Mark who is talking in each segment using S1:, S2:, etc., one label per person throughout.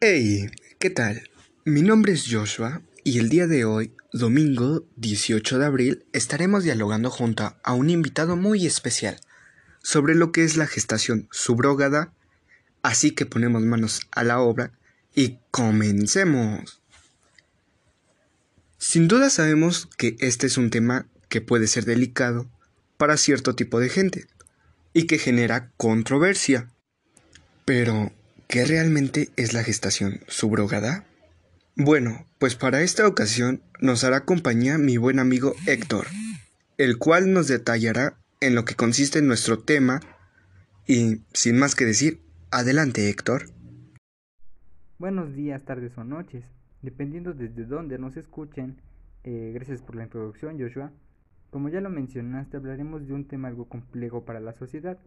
S1: Hey, ¿qué tal? Mi nombre es Joshua y el día de hoy, domingo 18 de abril, estaremos dialogando junto a un invitado muy especial sobre lo que es la gestación subrogada, así que ponemos manos a la obra y comencemos. Sin duda sabemos que este es un tema que puede ser delicado para cierto tipo de gente y que genera controversia. Pero, ¿qué realmente es la gestación subrogada? Bueno, pues para esta ocasión nos hará compañía mi buen amigo Héctor, el cual nos detallará en lo que consiste nuestro tema y, sin más que decir, adelante Héctor.
S2: Buenos días, tardes o noches, dependiendo desde dónde nos escuchen. Eh, gracias por la introducción, Joshua. Como ya lo mencionaste, hablaremos de un tema algo complejo para la sociedad,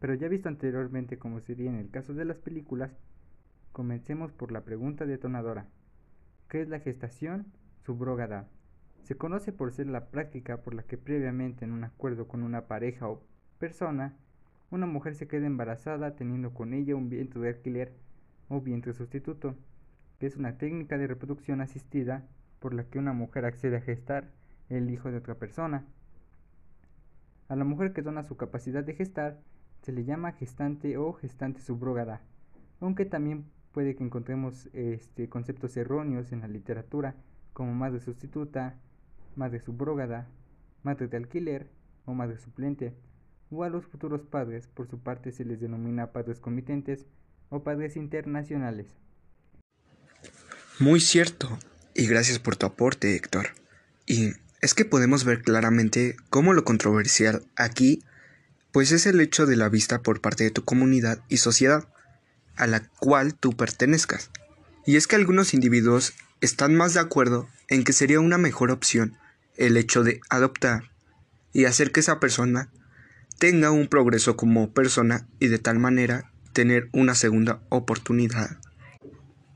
S2: pero ya visto anteriormente como sería en el caso de las películas, comencemos por la pregunta detonadora. ¿Qué es la gestación subrogada? Se conoce por ser la práctica por la que previamente en un acuerdo con una pareja o persona, una mujer se queda embarazada teniendo con ella un vientre de alquiler o vientre sustituto, que es una técnica de reproducción asistida por la que una mujer accede a gestar el hijo de otra persona. A la mujer que dona su capacidad de gestar se le llama gestante o gestante subrogada, aunque también puede que encontremos este, conceptos erróneos en la literatura como madre sustituta, madre subrogada, madre de alquiler o madre suplente, o a los futuros padres por su parte se les denomina padres comitentes o padres internacionales.
S1: Muy cierto, y gracias por tu aporte, Héctor. Y es que podemos ver claramente cómo lo controversial aquí, pues es el hecho de la vista por parte de tu comunidad y sociedad, a la cual tú pertenezcas. Y es que algunos individuos están más de acuerdo en que sería una mejor opción el hecho de adoptar y hacer que esa persona tenga un progreso como persona y de tal manera tener una segunda oportunidad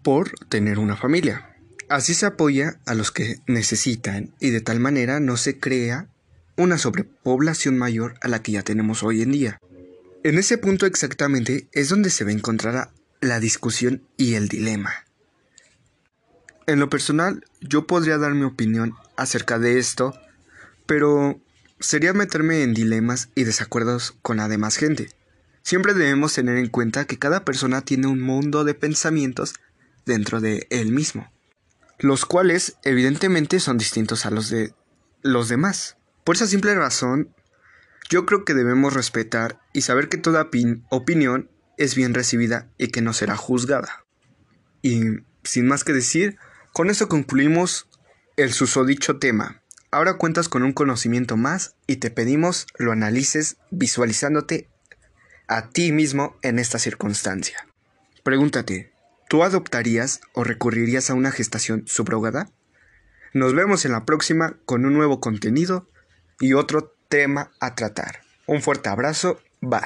S1: por tener una familia. Así se apoya a los que necesitan y de tal manera no se crea una sobrepoblación mayor a la que ya tenemos hoy en día. En ese punto exactamente es donde se va a encontrar la discusión y el dilema. En lo personal, yo podría dar mi opinión acerca de esto, pero sería meterme en dilemas y desacuerdos con la demás gente. Siempre debemos tener en cuenta que cada persona tiene un mundo de pensamientos dentro de él mismo los cuales evidentemente son distintos a los de los demás. Por esa simple razón, yo creo que debemos respetar y saber que toda opinión es bien recibida y que no será juzgada. Y sin más que decir, con eso concluimos el susodicho tema. Ahora cuentas con un conocimiento más y te pedimos lo analices visualizándote a ti mismo en esta circunstancia. Pregúntate, ¿Tú adoptarías o recurrirías a una gestación subrogada? Nos vemos en la próxima con un nuevo contenido y otro tema a tratar. Un fuerte abrazo, bye.